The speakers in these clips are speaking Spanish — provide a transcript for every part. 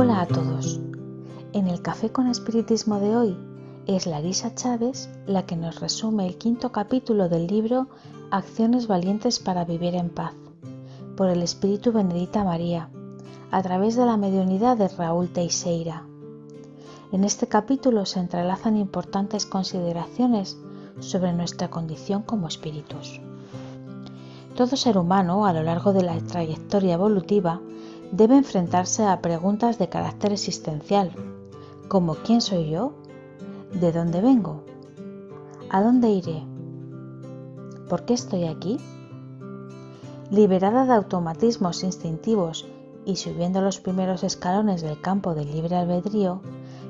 Hola a todos. En el Café con Espiritismo de hoy es Larisa Chávez la que nos resume el quinto capítulo del libro Acciones valientes para vivir en paz, por el Espíritu Benedita María, a través de la mediunidad de Raúl Teixeira. En este capítulo se entrelazan importantes consideraciones sobre nuestra condición como espíritus. Todo ser humano a lo largo de la trayectoria evolutiva debe enfrentarse a preguntas de carácter existencial, como ¿quién soy yo? ¿De dónde vengo? ¿A dónde iré? ¿Por qué estoy aquí? Liberada de automatismos instintivos y subiendo los primeros escalones del campo del libre albedrío,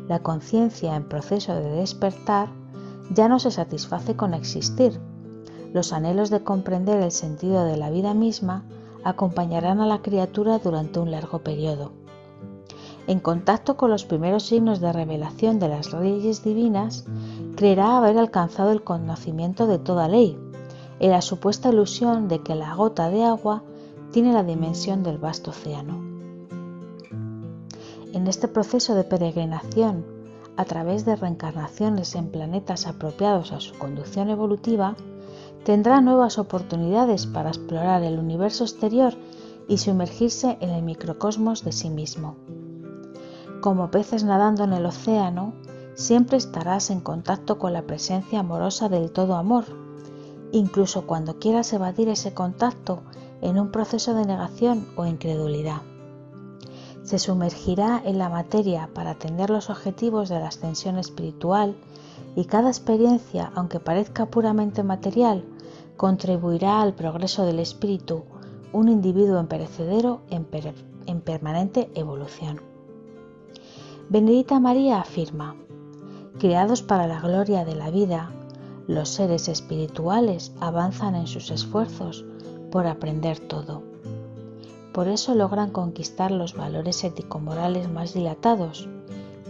la conciencia en proceso de despertar ya no se satisface con existir. Los anhelos de comprender el sentido de la vida misma acompañarán a la criatura durante un largo periodo. En contacto con los primeros signos de revelación de las leyes divinas, creerá haber alcanzado el conocimiento de toda ley, en la supuesta ilusión de que la gota de agua tiene la dimensión del vasto océano. En este proceso de peregrinación, a través de reencarnaciones en planetas apropiados a su conducción evolutiva, tendrá nuevas oportunidades para explorar el universo exterior y sumergirse en el microcosmos de sí mismo. Como peces nadando en el océano, siempre estarás en contacto con la presencia amorosa del todo amor, incluso cuando quieras evadir ese contacto en un proceso de negación o incredulidad. Se sumergirá en la materia para atender los objetivos de la ascensión espiritual y cada experiencia, aunque parezca puramente material, contribuirá al progreso del espíritu, un individuo emperecedero en, en permanente evolución. Benedita María afirma, creados para la gloria de la vida, los seres espirituales avanzan en sus esfuerzos por aprender todo. Por eso logran conquistar los valores ético-morales más dilatados,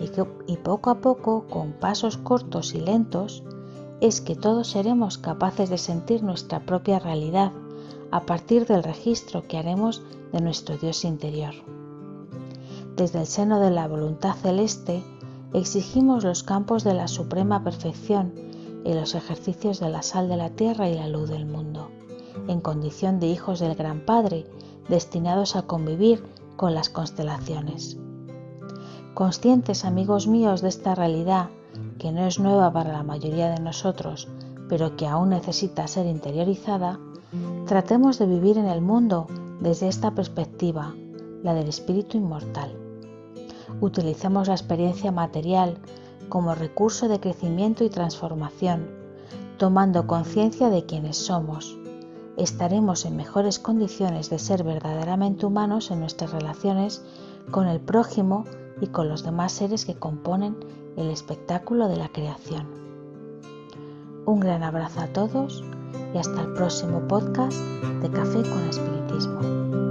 y, poco a poco, con pasos cortos y lentos, es que todos seremos capaces de sentir nuestra propia realidad a partir del registro que haremos de nuestro Dios interior. Desde el seno de la voluntad celeste exigimos los campos de la suprema perfección y los ejercicios de la sal de la tierra y la luz del mundo, en condición de hijos del Gran Padre, destinados a convivir con las constelaciones. Conscientes, amigos míos, de esta realidad, que no es nueva para la mayoría de nosotros, pero que aún necesita ser interiorizada, tratemos de vivir en el mundo desde esta perspectiva, la del espíritu inmortal. Utilicemos la experiencia material como recurso de crecimiento y transformación, tomando conciencia de quienes somos. Estaremos en mejores condiciones de ser verdaderamente humanos en nuestras relaciones con el prójimo y con los demás seres que componen el espectáculo de la creación. Un gran abrazo a todos y hasta el próximo podcast de Café con Espiritismo.